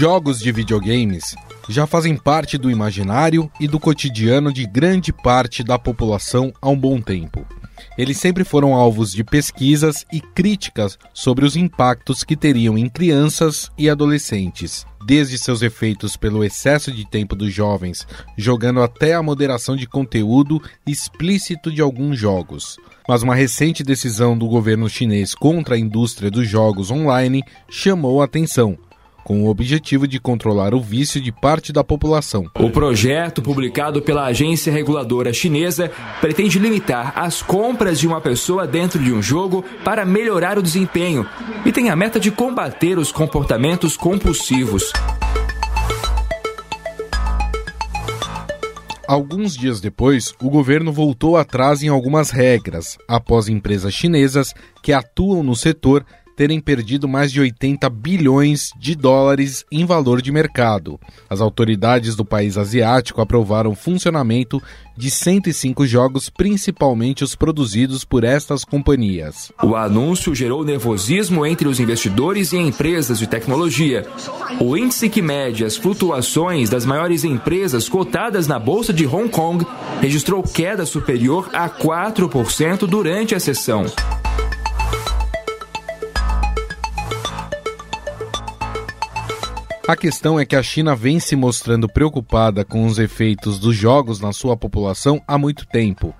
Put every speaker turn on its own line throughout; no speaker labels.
Os jogos de videogames já fazem parte do imaginário e do cotidiano de grande parte da população há um bom tempo. Eles sempre foram alvos de pesquisas e críticas sobre os impactos que teriam em crianças e adolescentes, desde seus efeitos pelo excesso de tempo dos jovens, jogando até a moderação de conteúdo explícito de alguns jogos. Mas uma recente decisão do governo chinês contra a indústria dos jogos online chamou a atenção com o objetivo de controlar o vício de parte da população.
O projeto, publicado pela agência reguladora chinesa, pretende limitar as compras de uma pessoa dentro de um jogo para melhorar o desempenho e tem a meta de combater os comportamentos compulsivos.
Alguns dias depois, o governo voltou atrás em algumas regras, após empresas chinesas que atuam no setor terem perdido mais de 80 bilhões de dólares em valor de mercado. As autoridades do país asiático aprovaram o funcionamento de 105 jogos, principalmente os produzidos por estas companhias.
O anúncio gerou nervosismo entre os investidores e empresas de tecnologia. O índice que mede as flutuações das maiores empresas cotadas na bolsa de Hong Kong registrou queda superior a 4% durante a sessão.
A questão é que a China vem se mostrando preocupada com os efeitos dos jogos na sua população há muito tempo.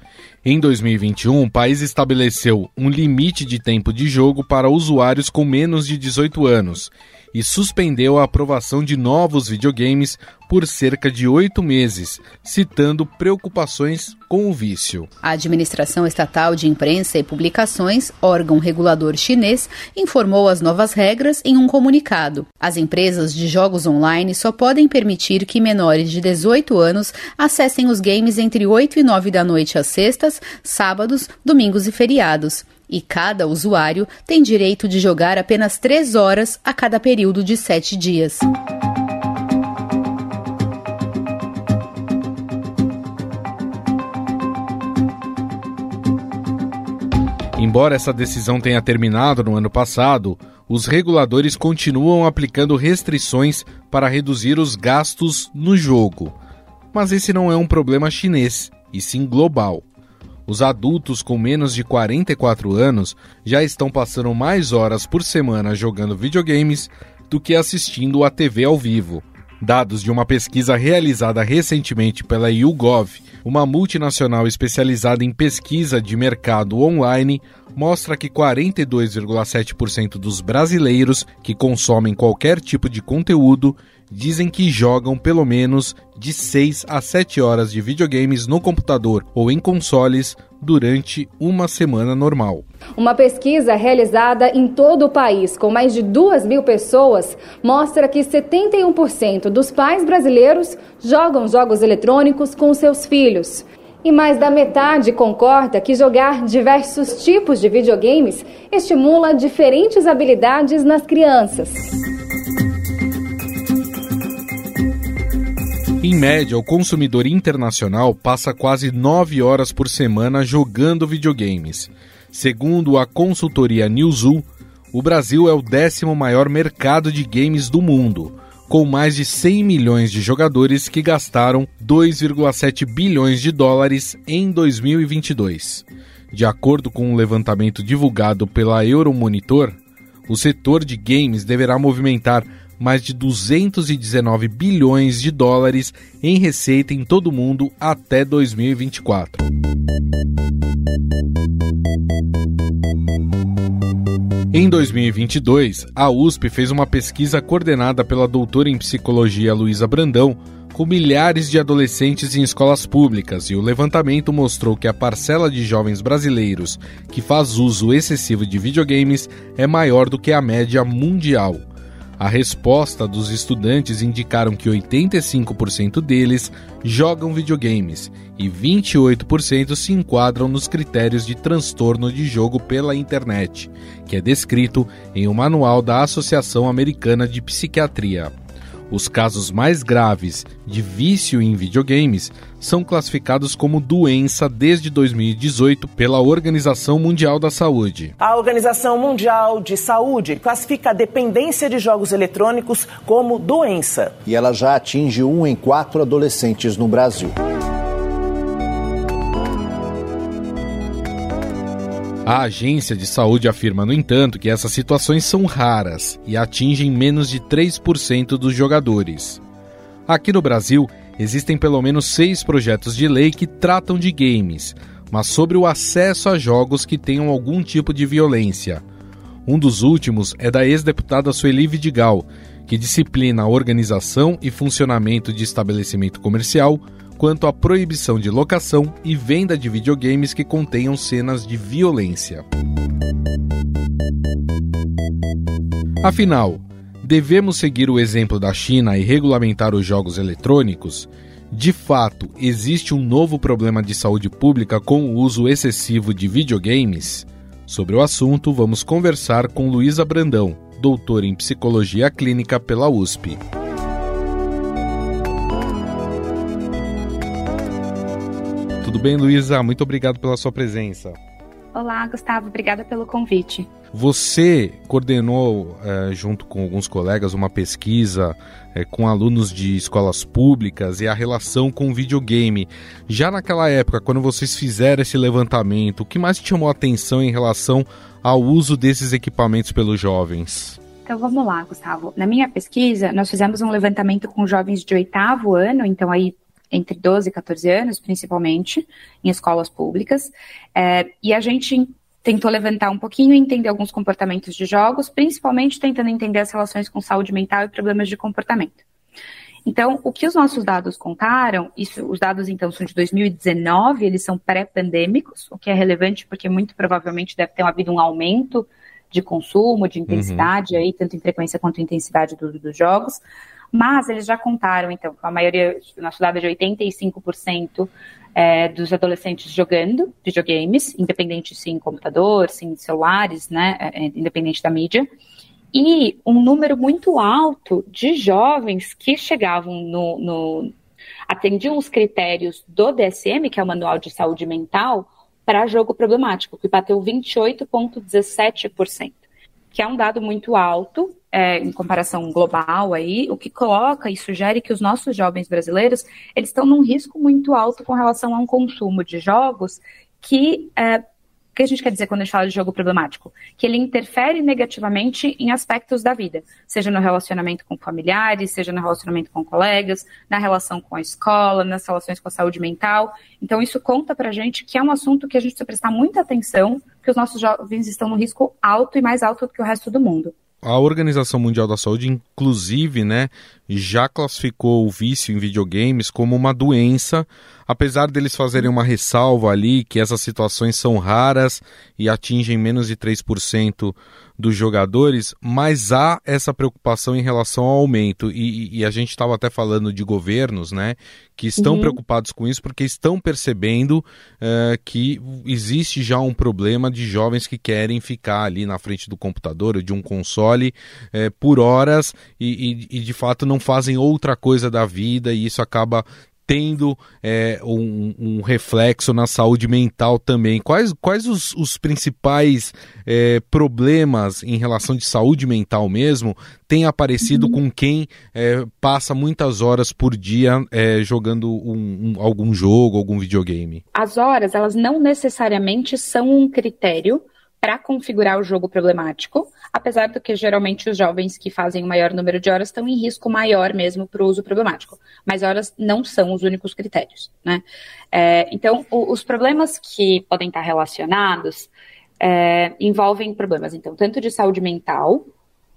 Em 2021, o país estabeleceu um limite de tempo de jogo para usuários com menos de 18 anos e suspendeu a aprovação de novos videogames por cerca de oito meses, citando preocupações com o vício.
A Administração Estatal de Imprensa e Publicações, órgão regulador chinês, informou as novas regras em um comunicado. As empresas de jogos online só podem permitir que menores de 18 anos acessem os games entre 8 e 9 da noite às sextas, sábados, domingos e feriados e cada usuário tem direito de jogar apenas três horas a cada período de sete dias.
Embora essa decisão tenha terminado no ano passado, os reguladores continuam aplicando restrições para reduzir os gastos no jogo. Mas esse não é um problema chinês, e sim global. Os adultos com menos de 44 anos já estão passando mais horas por semana jogando videogames do que assistindo à TV ao vivo. Dados de uma pesquisa realizada recentemente pela YouGov, uma multinacional especializada em pesquisa de mercado online, mostra que 42,7% dos brasileiros que consomem qualquer tipo de conteúdo dizem que jogam pelo menos de 6 a 7 horas de videogames no computador ou em consoles durante uma semana normal.
Uma pesquisa realizada em todo o país, com mais de 2 mil pessoas, mostra que 71% dos pais brasileiros jogam jogos eletrônicos com seus filhos. E mais da metade concorda que jogar diversos tipos de videogames estimula diferentes habilidades nas crianças.
Em média, o consumidor internacional passa quase nove horas por semana jogando videogames. Segundo a consultoria Newzoo, o Brasil é o décimo maior mercado de games do mundo, com mais de 100 milhões de jogadores que gastaram 2,7 bilhões de dólares em 2022. De acordo com um levantamento divulgado pela Euromonitor, o setor de games deverá movimentar mais de 219 bilhões de dólares em receita em todo o mundo até 2024. Em 2022, a USP fez uma pesquisa coordenada pela doutora em psicologia Luísa Brandão com milhares de adolescentes em escolas públicas e o levantamento mostrou que a parcela de jovens brasileiros que faz uso excessivo de videogames é maior do que a média mundial. A resposta dos estudantes indicaram que 85% deles jogam videogames e 28% se enquadram nos critérios de transtorno de jogo pela internet, que é descrito em um manual da Associação Americana de Psiquiatria. Os casos mais graves de vício em videogames são classificados como doença desde 2018 pela Organização Mundial da Saúde.
A Organização Mundial de Saúde classifica a dependência de jogos eletrônicos como doença.
E ela já atinge um em quatro adolescentes no Brasil.
A agência de saúde afirma, no entanto, que essas situações são raras e atingem menos de 3% dos jogadores. Aqui no Brasil, existem pelo menos seis projetos de lei que tratam de games, mas sobre o acesso a jogos que tenham algum tipo de violência. Um dos últimos é da ex-deputada Sueli Vidigal, que disciplina a organização e funcionamento de estabelecimento comercial quanto à proibição de locação e venda de videogames que contenham cenas de violência. Afinal, devemos seguir o exemplo da China e regulamentar os jogos eletrônicos? De fato, existe um novo problema de saúde pública com o uso excessivo de videogames? Sobre o assunto, vamos conversar com Luísa Brandão, doutora em psicologia clínica pela USP. Tudo bem, Luísa? Muito obrigado pela sua presença.
Olá, Gustavo. Obrigada pelo convite.
Você coordenou, é, junto com alguns colegas, uma pesquisa é, com alunos de escolas públicas e a relação com o videogame. Já naquela época, quando vocês fizeram esse levantamento, o que mais te chamou a atenção em relação ao uso desses equipamentos pelos jovens?
Então vamos lá, Gustavo. Na minha pesquisa, nós fizemos um levantamento com jovens de oitavo ano, então aí entre 12 e 14 anos, principalmente, em escolas públicas. É, e a gente tentou levantar um pouquinho e entender alguns comportamentos de jogos, principalmente tentando entender as relações com saúde mental e problemas de comportamento. Então, o que os nossos dados contaram, isso, os dados então são de 2019, eles são pré-pandêmicos, o que é relevante porque muito provavelmente deve ter havido um aumento de consumo, de intensidade, uhum. aí, tanto em frequência quanto em intensidade do, dos jogos. Mas eles já contaram, então, a maioria, dado é de 85% é, dos adolescentes jogando videogames, independente se em computador, se em celulares, né, é, é, independente da mídia, e um número muito alto de jovens que chegavam no, no atendiam os critérios do DSM, que é o Manual de Saúde Mental, para jogo problemático, que bateu 28,17%, que é um dado muito alto é, em comparação global aí, o que coloca e sugere que os nossos jovens brasileiros eles estão num risco muito alto com relação a um consumo de jogos que é, o que a gente quer dizer quando a gente fala de jogo problemático? Que ele interfere negativamente em aspectos da vida, seja no relacionamento com familiares, seja no relacionamento com colegas, na relação com a escola, nas relações com a saúde mental. Então, isso conta pra gente que é um assunto que a gente precisa prestar muita atenção, que os nossos jovens estão no risco alto e mais alto do que o resto do mundo.
A Organização Mundial da Saúde, inclusive, né, já classificou o vício em videogames como uma doença, apesar deles fazerem uma ressalva ali que essas situações são raras e atingem menos de 3% dos jogadores, mas há essa preocupação em relação ao aumento. E, e a gente estava até falando de governos, né, que estão uhum. preocupados com isso porque estão percebendo uh, que existe já um problema de jovens que querem ficar ali na frente do computador ou de um console uh, por horas e, e, e de fato não fazem outra coisa da vida e isso acaba tendo é, um, um, reflexo na saúde mental também. Quais, quais os, os principais é, problemas em relação de saúde mental mesmo têm aparecido uhum. com quem é, passa muitas horas por dia é, jogando um, algum jogo, algum videogame?
As horas, elas não necessariamente são um critério para configurar o jogo problemático, apesar do que geralmente os jovens que fazem o maior número de horas estão em risco maior mesmo para o uso problemático. Mas horas não são os únicos critérios, né? É, então, o, os problemas que podem estar relacionados é, envolvem problemas, então, tanto de saúde mental,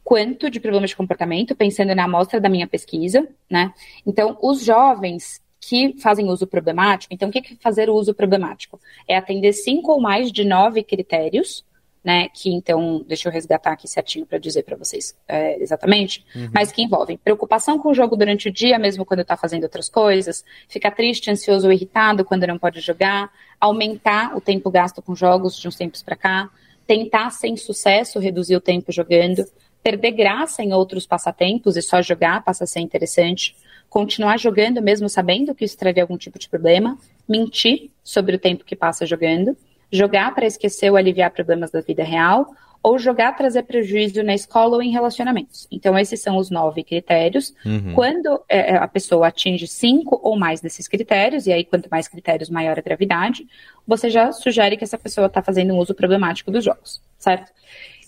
quanto de problemas de comportamento, pensando na amostra da minha pesquisa, né? Então, os jovens que fazem uso problemático, então o que é fazer o uso problemático? É atender cinco ou mais de nove critérios, né, que então, deixa eu resgatar aqui certinho para dizer para vocês é, exatamente, uhum. mas que envolvem preocupação com o jogo durante o dia, mesmo quando está fazendo outras coisas, ficar triste, ansioso ou irritado quando não pode jogar, aumentar o tempo gasto com jogos de uns tempos para cá, tentar sem sucesso reduzir o tempo jogando, perder graça em outros passatempos e só jogar passa a ser interessante, continuar jogando mesmo sabendo que isso traria algum tipo de problema, mentir sobre o tempo que passa jogando, jogar para esquecer ou aliviar problemas da vida real, ou jogar trazer prejuízo na escola ou em relacionamentos. Então, esses são os nove critérios. Uhum. Quando é, é, a pessoa atinge cinco ou mais desses critérios, e aí quanto mais critérios, maior a gravidade, você já sugere que essa pessoa está fazendo um uso problemático dos jogos, certo?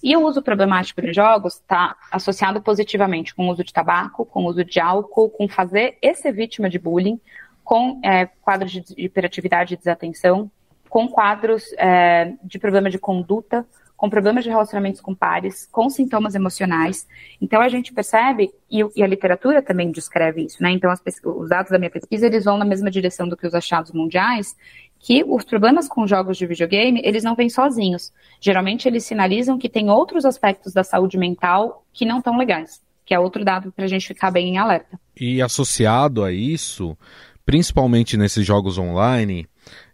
E o uso problemático de jogos está associado positivamente com o uso de tabaco, com o uso de álcool, com fazer esse vítima de bullying, com é, quadros de hiperatividade e desatenção, com quadros é, de problema de conduta, com problemas de relacionamentos com pares, com sintomas emocionais. Então a gente percebe, e, e a literatura também descreve isso, né? Então os dados da minha pesquisa eles vão na mesma direção do que os achados mundiais, que os problemas com jogos de videogame eles não vêm sozinhos. Geralmente eles sinalizam que tem outros aspectos da saúde mental que não estão legais, que é outro dado para a gente ficar bem em alerta.
E associado a isso, principalmente nesses jogos online,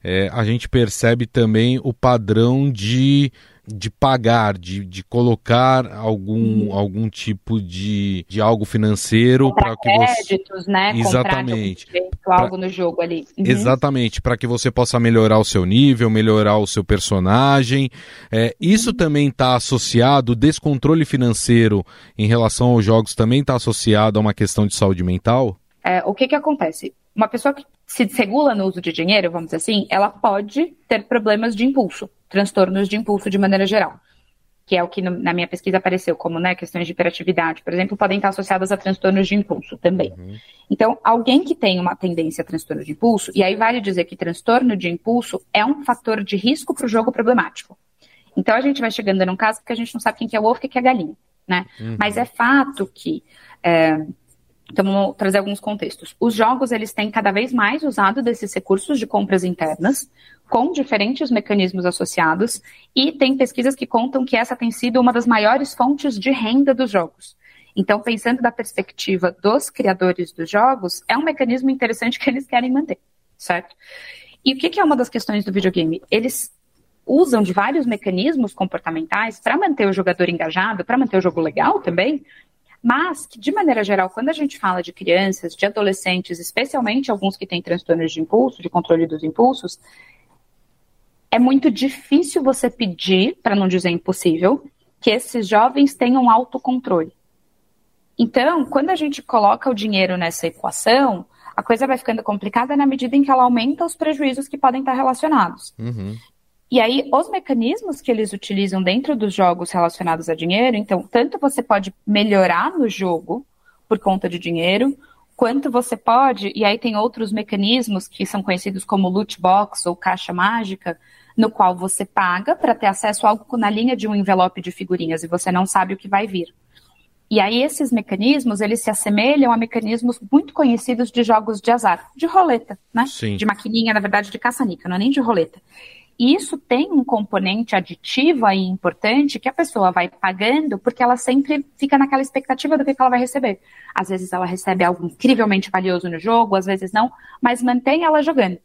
é, a gente percebe também o padrão de de pagar, de, de colocar algum, uhum. algum tipo de, de algo financeiro para que
você créditos, né? Exatamente. Pra... algo no jogo ali.
Uhum. Exatamente, para que você possa melhorar o seu nível, melhorar o seu personagem. É, isso uhum. também está associado, o descontrole financeiro em relação aos jogos também está associado a uma questão de saúde mental?
É, o que que acontece? Uma pessoa que se desregula no uso de dinheiro, vamos dizer assim, ela pode ter problemas de impulso, transtornos de impulso de maneira geral, que é o que no, na minha pesquisa apareceu como né, questões de hiperatividade, por exemplo, podem estar associadas a transtornos de impulso também. Uhum. Então, alguém que tem uma tendência a transtorno de impulso, e aí vale dizer que transtorno de impulso é um fator de risco para o jogo problemático. Então, a gente vai chegando num caso porque a gente não sabe quem que é o ovo e quem que é a galinha, né? Uhum. Mas é fato que é, então, vamos trazer alguns contextos. Os jogos, eles têm cada vez mais usado desses recursos de compras internas, com diferentes mecanismos associados, e tem pesquisas que contam que essa tem sido uma das maiores fontes de renda dos jogos. Então, pensando da perspectiva dos criadores dos jogos, é um mecanismo interessante que eles querem manter, certo? E o que, é uma das questões do videogame? Eles usam de vários mecanismos comportamentais para manter o jogador engajado, para manter o jogo legal também, mas que, de maneira geral, quando a gente fala de crianças, de adolescentes, especialmente alguns que têm transtornos de impulso, de controle dos impulsos, é muito difícil você pedir, para não dizer impossível, que esses jovens tenham autocontrole. Então, quando a gente coloca o dinheiro nessa equação, a coisa vai ficando complicada na medida em que ela aumenta os prejuízos que podem estar relacionados. Uhum. E aí, os mecanismos que eles utilizam dentro dos jogos relacionados a dinheiro, então, tanto você pode melhorar no jogo por conta de dinheiro, quanto você pode, e aí tem outros mecanismos que são conhecidos como loot box ou caixa mágica, no qual você paga para ter acesso a algo na linha de um envelope de figurinhas e você não sabe o que vai vir. E aí esses mecanismos, eles se assemelham a mecanismos muito conhecidos de jogos de azar, de roleta, né? Sim. De maquininha, na verdade, de caça-nica, não é nem de roleta. E isso tem um componente aditivo aí importante que a pessoa vai pagando porque ela sempre fica naquela expectativa do que, ela vai receber. Às vezes ela recebe algo incrivelmente valioso no jogo, às vezes não, mas mantém ela jogando.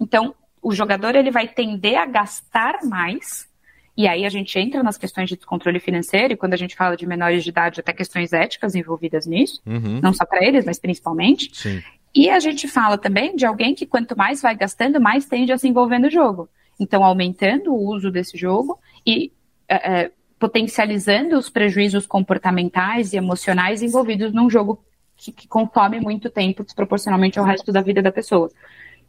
Então, o jogador ele vai tender a gastar mais, e aí a gente entra nas questões de descontrole financeiro, e quando a gente fala de menores de idade, até questões éticas envolvidas nisso, uhum. não só para eles, mas principalmente. Sim. E a gente fala também de alguém que quanto mais vai gastando, mais tende a se envolver no jogo. Então, aumentando o uso desse jogo e é, é, potencializando os prejuízos comportamentais e emocionais envolvidos num jogo que, que consome muito tempo desproporcionalmente ao resto da vida da pessoa.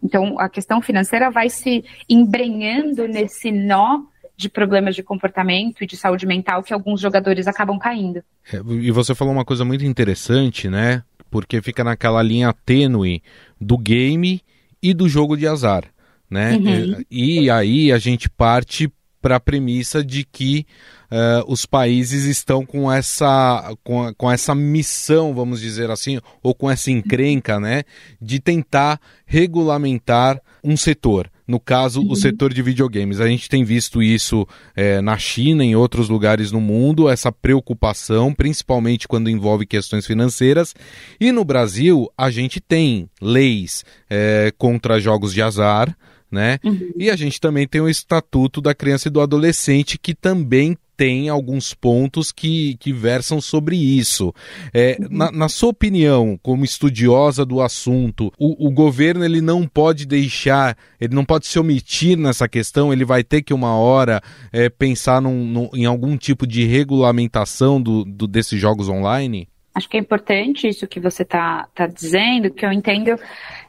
Então, a questão financeira vai se embrenhando nesse nó de problemas de comportamento e de saúde mental que alguns jogadores acabam caindo.
É, e você falou uma coisa muito interessante, né? Porque fica naquela linha tênue do game e do jogo de azar né? Uhum. E, e aí a gente parte para a premissa de que uh, os países estão com essa, com, com essa missão, vamos dizer assim, ou com essa encrenca, né, de tentar regulamentar um setor. No caso, uhum. o setor de videogames. A gente tem visto isso é, na China, em outros lugares no mundo, essa preocupação, principalmente quando envolve questões financeiras. E no Brasil, a gente tem leis é, contra jogos de azar, né? Uhum. E a gente também tem o Estatuto da Criança e do Adolescente, que também tem alguns pontos que, que versam sobre isso. É, uhum. na, na, sua opinião, como estudiosa do assunto, o, o, governo ele não pode deixar, ele não pode se omitir nessa questão, ele vai ter que uma hora é, pensar num, num, em algum tipo de regulamentação do, do, desses jogos online?
Acho que é importante isso que você está tá dizendo, que eu entendo,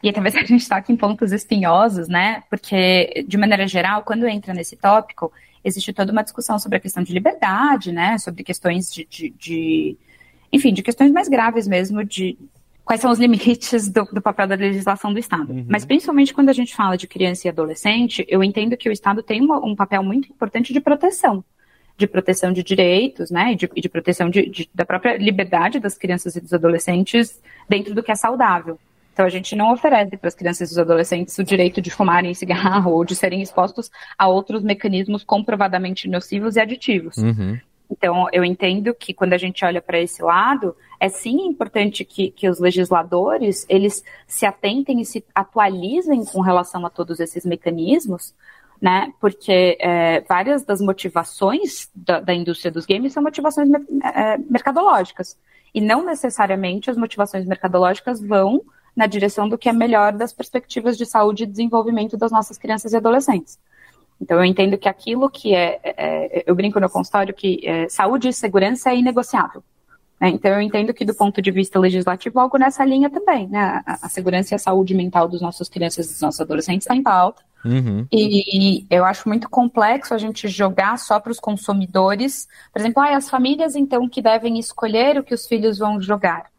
e talvez a gente está aqui em pontos espinhosos, né? Porque, de maneira geral, quando entra nesse tópico, existe toda uma discussão sobre a questão de liberdade, né? Sobre questões de, de, de enfim, de questões mais graves mesmo, de quais são os limites do, do papel da legislação do Estado. Uhum. Mas principalmente quando a gente fala de criança e adolescente, eu entendo que o Estado tem uma, um papel muito importante de proteção de proteção de direitos, né, e de, de proteção de, de, da própria liberdade das crianças e dos adolescentes dentro do que é saudável. Então, a gente não oferece para as crianças e os adolescentes o direito de fumarem cigarro ou de serem expostos a outros mecanismos comprovadamente nocivos e aditivos. Uhum. Então, eu entendo que quando a gente olha para esse lado, é sim importante que, que os legisladores eles se atentem e se atualizem com relação a todos esses mecanismos, né? Porque é, várias das motivações da, da, indústria dos games são motivações é, mercadológicas. E não necessariamente as motivações mercadológicas vão na direção do que é melhor das perspectivas de saúde e desenvolvimento das nossas crianças e adolescentes. Então, eu entendo que aquilo que é, é, é eu brinco no consultório que é, saúde e segurança é inegociável. Né? Então, eu entendo que, do ponto de vista legislativo, algo nessa linha também. Né? A, a segurança e a saúde mental dos nossos crianças e dos nossos adolescentes está em pauta. Uhum. E eu acho muito complexo a gente jogar só para os consumidores. Por exemplo, ah, as famílias, então, que devem escolher o que os filhos vão jogar.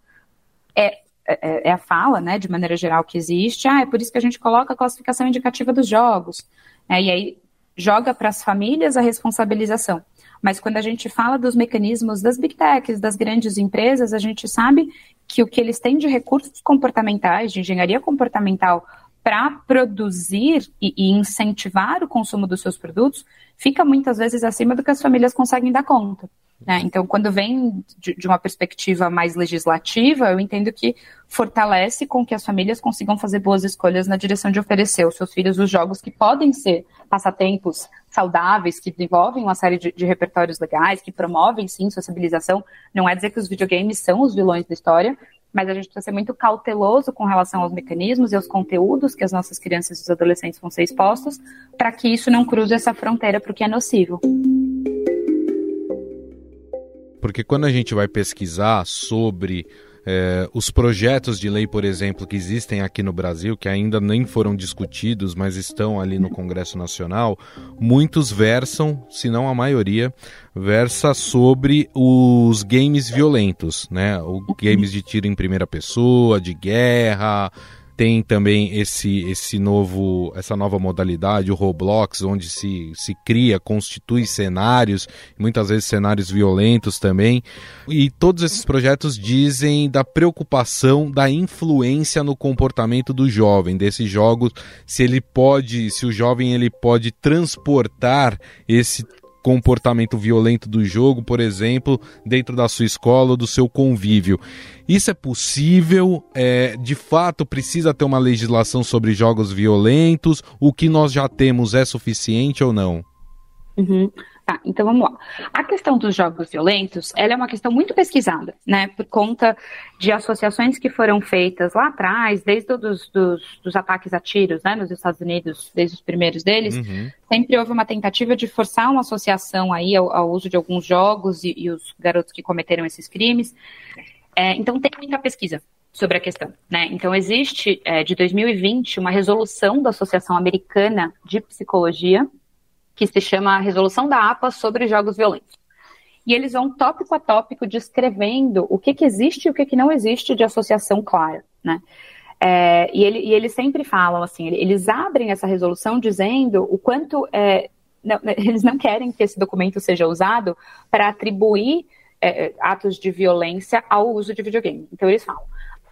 É, é, é, a fala, né, de maneira geral, que existe. Ah, é por isso que a gente coloca a classificação indicativa dos jogos. É, e aí joga para as famílias a responsabilização. Mas quando a gente fala dos mecanismos das big techs, das grandes empresas, a gente sabe que o que eles têm de recursos comportamentais, de engenharia comportamental para produzir e, e, incentivar o consumo dos seus produtos fica muitas vezes acima do que as famílias conseguem dar conta. Né? Então, quando vem de, de, uma perspectiva mais legislativa, eu entendo que fortalece com que as famílias consigam fazer boas escolhas na direção de oferecer aos seus filhos os jogos que podem ser passatempos saudáveis, que desenvolvem uma série de, de repertórios legais, que promovem, sim, sociabilização. Não é dizer que os videogames são os vilões da história, mas a gente precisa ser muito cauteloso com relação aos mecanismos e aos conteúdos que as nossas crianças e os adolescentes vão ser expostos, para que isso não cruze essa fronteira para o que é nocivo.
Porque quando a gente vai pesquisar sobre é, os projetos de lei, por exemplo, que existem aqui no Brasil, que ainda nem foram discutidos, mas estão ali no Congresso Nacional, muitos versam, se não a maioria, versa sobre os games violentos, né? O games de tiro em primeira pessoa, de guerra, tem também esse, esse novo, essa nova modalidade, o Roblox, onde se, se cria, constitui cenários, muitas vezes cenários violentos também. E todos esses projetos dizem da preocupação da influência no comportamento do jovem, desses jogos, se ele pode, se o jovem ele pode transportar esse comportamento violento do jogo, por exemplo, dentro da sua escola ou do seu convívio. Isso é possível? É, de fato, precisa ter uma legislação sobre jogos violentos? O que nós já temos é suficiente ou não?
Uhum. Tá, então vamos lá. A questão dos jogos violentos, ela é uma questão muito pesquisada, né? Por conta de associações que foram feitas lá atrás, desde os dos, dos ataques a tiros, né, nos Estados Unidos, desde os primeiros deles, uhum. sempre houve uma tentativa de forçar uma associação aí ao, ao uso de alguns jogos e, e, os garotos que cometeram esses crimes. É, então tem muita pesquisa sobre a questão, né? Então existe é, de 2020 uma resolução da Associação Americana de Psicologia que se chama Resolução da APA sobre Jogos Violentos. E eles vão tópico a tópico descrevendo o que, que existe e o que, que não existe de associação clara, né? É, e, ele, e, eles sempre falam assim, eles abrem essa resolução dizendo o quanto é, não, eles não querem que esse documento seja usado para atribuir é, atos de violência ao uso de videogame. Então eles falam,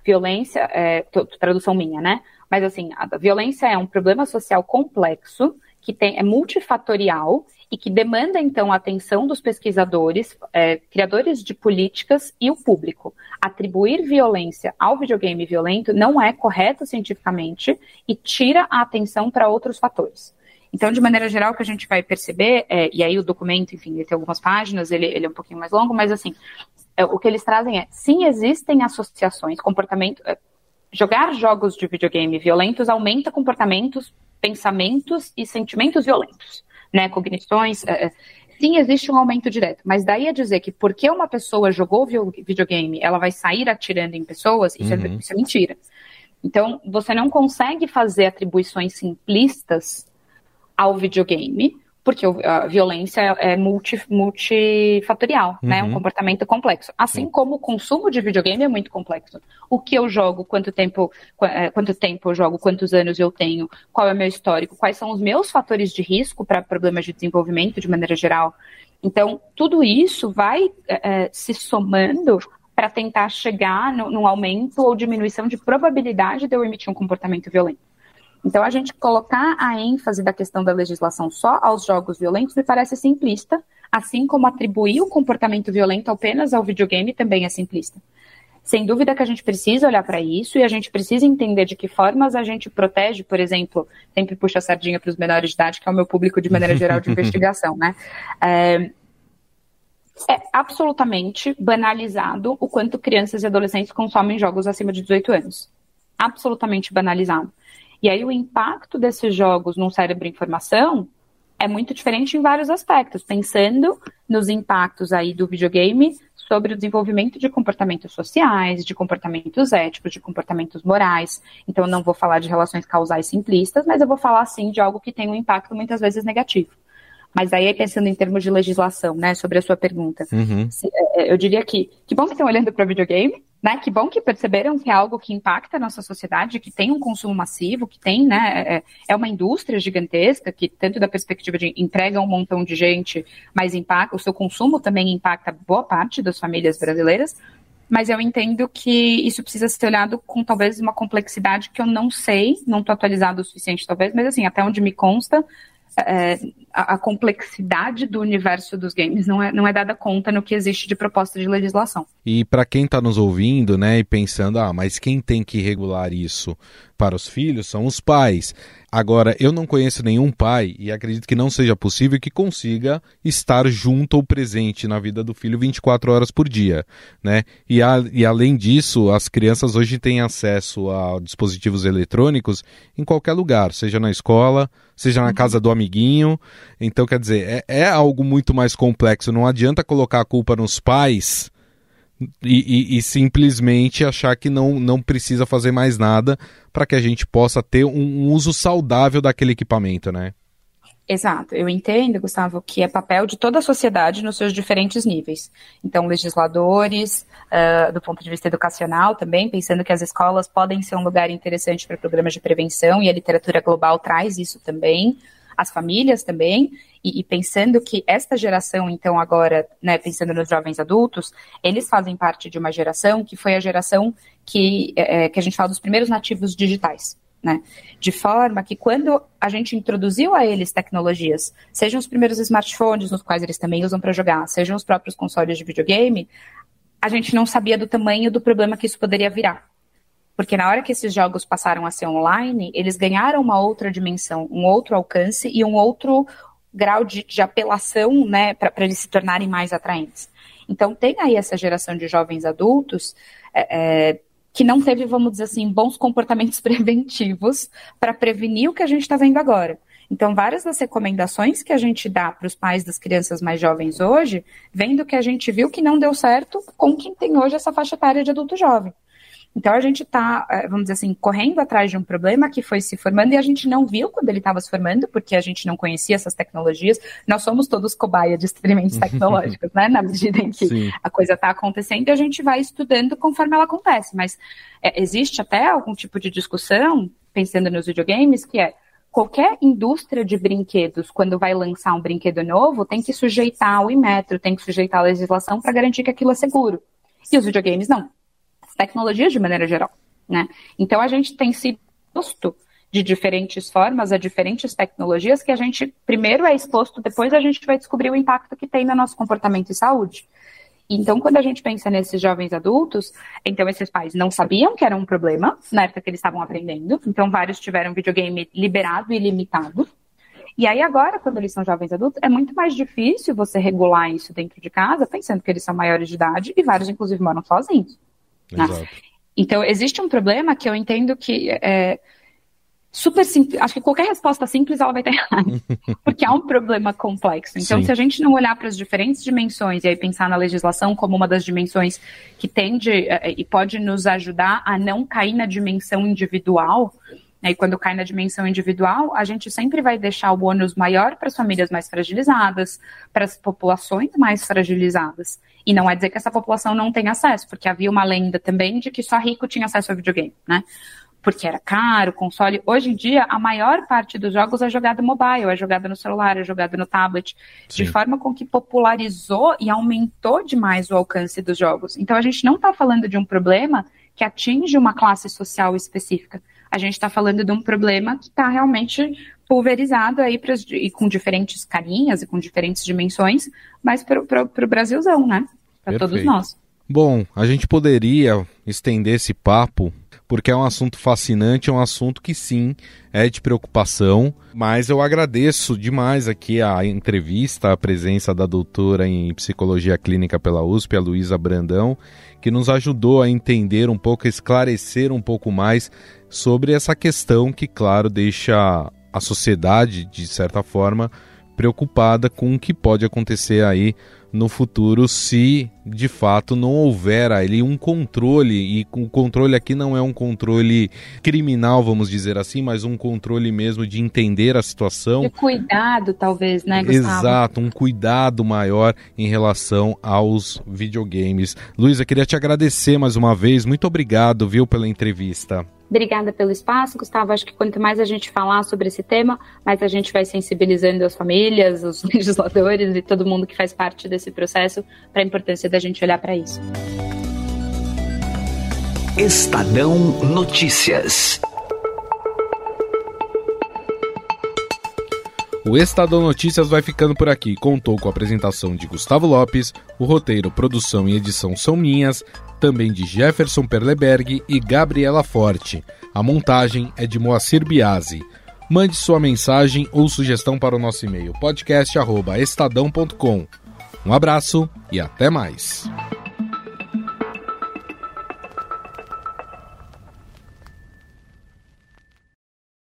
violência, é, tradução minha, né? Mas assim, a violência é um problema social complexo que tem, é multifatorial e que demanda, então, a atenção dos pesquisadores, é, criadores de políticas e o público. Atribuir violência ao videogame violento não é correto cientificamente e tira a atenção para outros fatores. Então, de maneira geral, o que a gente vai perceber, é, e aí o documento, enfim, ele tem algumas páginas, ele, ele é um pouquinho mais longo, mas assim, é, o que eles trazem é, sim, existem associações, comportamento, é, jogar jogos de videogame violentos aumenta comportamentos, pensamentos e sentimentos violentos né, cognições, é, é, sim, existe um aumento direto. Mas daí a dizer que porque uma pessoa jogou videogame, ela vai sair atirando em pessoas, isso, é uhum. é, isso é mentira. Então, você não consegue fazer atribuições simplistas ao videogame, porque a violência é multi, multifatorial, uhum. né? Um uhum. comportamento complexo. Assim Sim. como o consumo de videogame é muito complexo. O que eu jogo, quanto tempo, é, quanto tempo eu jogo, quantos anos eu tenho, qual é o meu histórico, quais são os meus fatores de risco para problemas de desenvolvimento de maneira geral. Então, tudo isso vai é, é se somando para tentar chegar num aumento ou diminuição de probabilidade de eu emitir um comportamento violento. Então, a gente colocar a ênfase da questão da legislação só aos jogos violentos me parece simplista, assim como atribuir o comportamento violento apenas ao videogame também é simplista. Sem dúvida que a gente precisa olhar para isso e a gente precisa entender de que formas a gente protege, por exemplo, sempre puxa a sardinha para os menores de idade, que é o meu público de maneira geral de investigação, né? É, é absolutamente banalizado o quanto crianças e adolescentes consomem jogos acima de 18 anos. Absolutamente banalizado. E aí o impacto desses jogos num cérebro em formação é muito diferente em vários aspectos, pensando nos impactos aí do videogame sobre o desenvolvimento de comportamentos sociais, de comportamentos éticos, de comportamentos morais. Então, eu não vou falar de relações causais simplistas, mas eu vou falar, sim, de algo que tem um impacto muitas vezes negativo. Mas aí, pensando em termos de legislação, né, sobre a sua pergunta, uhum. É, eu diria que, que bom que estão olhando para o videogame, né? Que bom que perceberam que é algo que impacta a nossa sociedade, que tem um consumo massivo, que tem, né? É, é uma indústria gigantesca, que tanto da perspectiva de emprega um montão de gente, mas impacta, o seu consumo também impacta boa parte das famílias brasileiras. Mas eu entendo que isso precisa ser olhado com talvez uma complexidade que eu não sei, não estou atualizado o suficiente talvez, mas assim, até onde me consta, é, a, a, complexidade do universo dos games não é, não é dada conta no que existe de proposta de legislação.
E para quem está nos ouvindo, né, e pensando, ah, mas quem tem que regular isso para os filhos são os pais. Agora, eu não conheço nenhum pai, e acredito que não seja possível, que consiga estar junto ou presente na vida do filho 24 horas por dia. Né? E, a, e além disso, as crianças hoje têm acesso a dispositivos eletrônicos em qualquer lugar, seja na escola, seja na uhum. casa do amiguinho. Então, quer dizer, é, é algo muito mais complexo. Não adianta colocar a culpa nos pais e, e, e, simplesmente achar que não, não precisa fazer mais nada para que a gente possa ter um, um, uso saudável daquele equipamento, né?
Exato, eu entendo, Gustavo, que é papel de toda a sociedade nos seus diferentes níveis. Então, legisladores, uh, do ponto de vista educacional também, pensando que as escolas podem ser um lugar interessante para programas de prevenção, e a literatura global traz isso também as famílias também, e, e, pensando que esta geração, então, agora, né, pensando nos jovens adultos, eles fazem parte de uma geração que foi a geração que, é, é, que a gente fala dos primeiros nativos digitais. Né? De forma que quando a gente introduziu a eles tecnologias, sejam os primeiros smartphones, nos quais eles também usam para jogar, sejam os próprios consoles de videogame, a gente não sabia do tamanho do problema que isso poderia virar. Porque na hora que esses jogos passaram a ser online, eles ganharam uma outra dimensão, um outro alcance e um outro grau de, de apelação, né, para eles se tornarem mais atraentes. Então, tem aí essa geração de jovens adultos é, é, que não teve, vamos dizer assim, bons comportamentos preventivos para prevenir o que a gente está vendo agora. Então, várias das recomendações que a gente dá para os pais das crianças mais jovens hoje, vem do que a gente viu que não deu certo com quem tem hoje essa faixa etária de adulto jovem. Então a gente está, é, vamos dizer assim, correndo atrás de um problema que foi se formando e a gente não viu quando ele estava se formando, porque a gente não conhecia essas tecnologias. Nós somos todos cobaia de experimentos tecnológicos, né? Na medida em que Sim. a coisa está acontecendo e a gente vai estudando conforme ela acontece. Mas é, existe até algum tipo de discussão, pensando nos videogames, que é qualquer indústria de brinquedos, quando vai lançar um brinquedo novo, tem que sujeitar o Inmetro, tem que sujeitar a legislação para garantir que aquilo é seguro. E os videogames não tecnologias de maneira geral, né? Então a gente tem sido posto de diferentes formas, a diferentes tecnologias, que a gente primeiro é exposto, depois a gente vai descobrir o impacto que tem no nosso comportamento e saúde. Então, quando a gente pensa nesses jovens adultos, então esses pais não sabiam que era um problema na época que eles estavam aprendendo, então vários tiveram videogame liberado e limitado. E aí agora, quando eles são jovens adultos, é muito mais difícil você regular isso dentro de casa, pensando que eles são maiores de idade e vários, inclusive, moram sozinhos. Né? Então, existe um problema que eu entendo que é, super simples. Acho que qualquer resposta simples ela vai estar errada, porque há um problema complexo. Então, Sim. se a gente não olhar para as diferentes dimensões e aí pensar na legislação como uma das dimensões que tende eh, e pode nos ajudar a não cair na dimensão individual, e quando cai na dimensão individual, a gente sempre vai deixar o ônus maior para as famílias mais fragilizadas, para as populações mais fragilizadas. E não é dizer que essa população não tem acesso, porque havia uma lenda também de que só rico tinha acesso ao videogame, né? porque era caro, console. Hoje em dia, a maior parte dos jogos é jogada mobile, é jogada no celular, é jogada no tablet, Sim. de forma com que popularizou e aumentou demais o alcance dos jogos. Então, a gente não está falando de um problema que atinge uma classe social específica. A gente está falando de um problema que está realmente pulverizado aí pras, e com diferentes carinhas e com diferentes dimensões, mas para o Brasilzão, né? Para todos nós.
Bom, a gente poderia estender esse papo porque é um assunto fascinante, é um assunto que sim é de preocupação. Mas eu agradeço demais aqui a entrevista, a presença da doutora em psicologia clínica pela USP, a Luísa Brandão, que nos ajudou a entender um pouco, a esclarecer um pouco mais sobre essa questão que, claro, deixa a sociedade, de certa forma, preocupada com o que pode acontecer aí no futuro se de fato não houver ali um controle e o controle aqui não é um controle criminal, vamos dizer assim, mas um controle mesmo de entender a situação. De
cuidado, talvez, né, Gustavo?
Exato, um cuidado maior em relação aos videogames. Luísa, queria te agradecer mais uma vez. Muito obrigado, viu, pela entrevista.
Obrigada pelo espaço, Gustavo. Acho que quanto mais a gente falar sobre esse tema, mais a gente vai sensibilizando as famílias, os legisladores e todo mundo que faz parte desse processo para a importância da gente olhar para isso.
Estadão Notícias.
O Estadão Notícias vai ficando por aqui. Contou com a apresentação de Gustavo Lopes, o roteiro, produção e edição são minhas, também de Jefferson Perleberg e Gabriela Forte. A montagem é de Moacir Biasi. Mande sua mensagem ou sugestão para o nosso e-mail podcast@estadão.com. Um abraço e até mais.